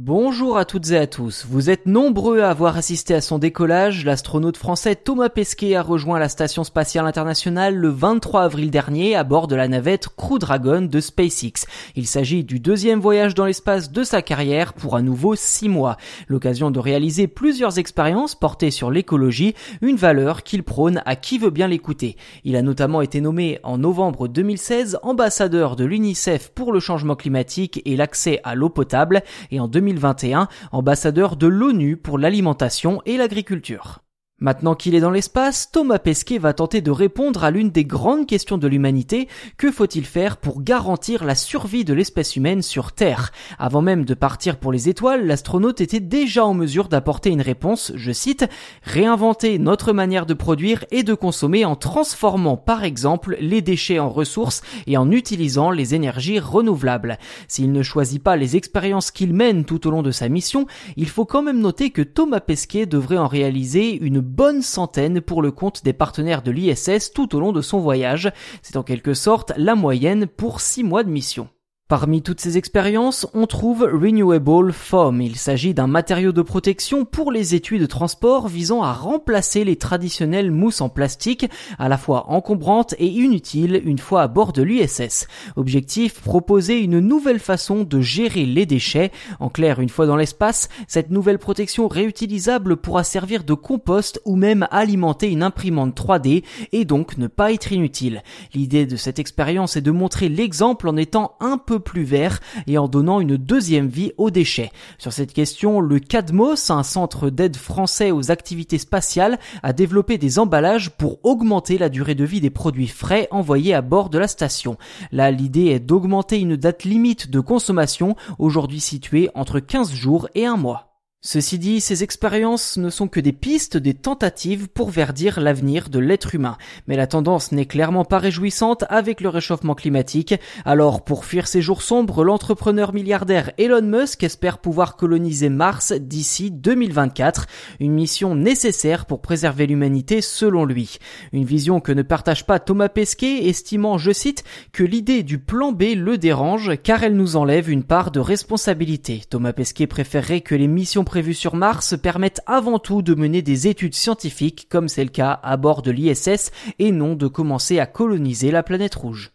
Bonjour à toutes et à tous. Vous êtes nombreux à avoir assisté à son décollage. L'astronaute français Thomas Pesquet a rejoint la station spatiale internationale le 23 avril dernier à bord de la navette Crew Dragon de SpaceX. Il s'agit du deuxième voyage dans l'espace de sa carrière pour à nouveau six mois. L'occasion de réaliser plusieurs expériences portées sur l'écologie, une valeur qu'il prône à qui veut bien l'écouter. Il a notamment été nommé en novembre 2016 ambassadeur de l'UNICEF pour le changement climatique et l'accès à l'eau potable et en 2021 ambassadeur de l'ONU pour l'alimentation et l'agriculture. Maintenant qu'il est dans l'espace, Thomas Pesquet va tenter de répondre à l'une des grandes questions de l'humanité, que faut-il faire pour garantir la survie de l'espèce humaine sur Terre? Avant même de partir pour les étoiles, l'astronaute était déjà en mesure d'apporter une réponse, je cite, réinventer notre manière de produire et de consommer en transformant par exemple les déchets en ressources et en utilisant les énergies renouvelables. S'il ne choisit pas les expériences qu'il mène tout au long de sa mission, il faut quand même noter que Thomas Pesquet devrait en réaliser une bonne centaine pour le compte des partenaires de l'ISS tout au long de son voyage. C'est en quelque sorte la moyenne pour 6 mois de mission. Parmi toutes ces expériences, on trouve Renewable Foam. Il s'agit d'un matériau de protection pour les étuis de transport visant à remplacer les traditionnelles mousses en plastique, à la fois encombrantes et inutiles une fois à bord de l'USS. Objectif, proposer une nouvelle façon de gérer les déchets. En clair, une fois dans l'espace, cette nouvelle protection réutilisable pourra servir de compost ou même alimenter une imprimante 3D et donc ne pas être inutile. L'idée de cette expérience est de montrer l'exemple en étant un plus vert et en donnant une deuxième vie aux déchets. Sur cette question, le CADMOS, un centre d'aide français aux activités spatiales, a développé des emballages pour augmenter la durée de vie des produits frais envoyés à bord de la station. Là, l'idée est d'augmenter une date limite de consommation, aujourd'hui située entre 15 jours et un mois. Ceci dit, ces expériences ne sont que des pistes, des tentatives pour verdir l'avenir de l'être humain. Mais la tendance n'est clairement pas réjouissante avec le réchauffement climatique. Alors, pour fuir ces jours sombres, l'entrepreneur milliardaire Elon Musk espère pouvoir coloniser Mars d'ici 2024. Une mission nécessaire pour préserver l'humanité selon lui. Une vision que ne partage pas Thomas Pesquet, estimant, je cite, que l'idée du plan B le dérange car elle nous enlève une part de responsabilité. Thomas Pesquet préférerait que les missions prévues sur Mars permettent avant tout de mener des études scientifiques comme c'est le cas à bord de l'ISS et non de commencer à coloniser la planète rouge.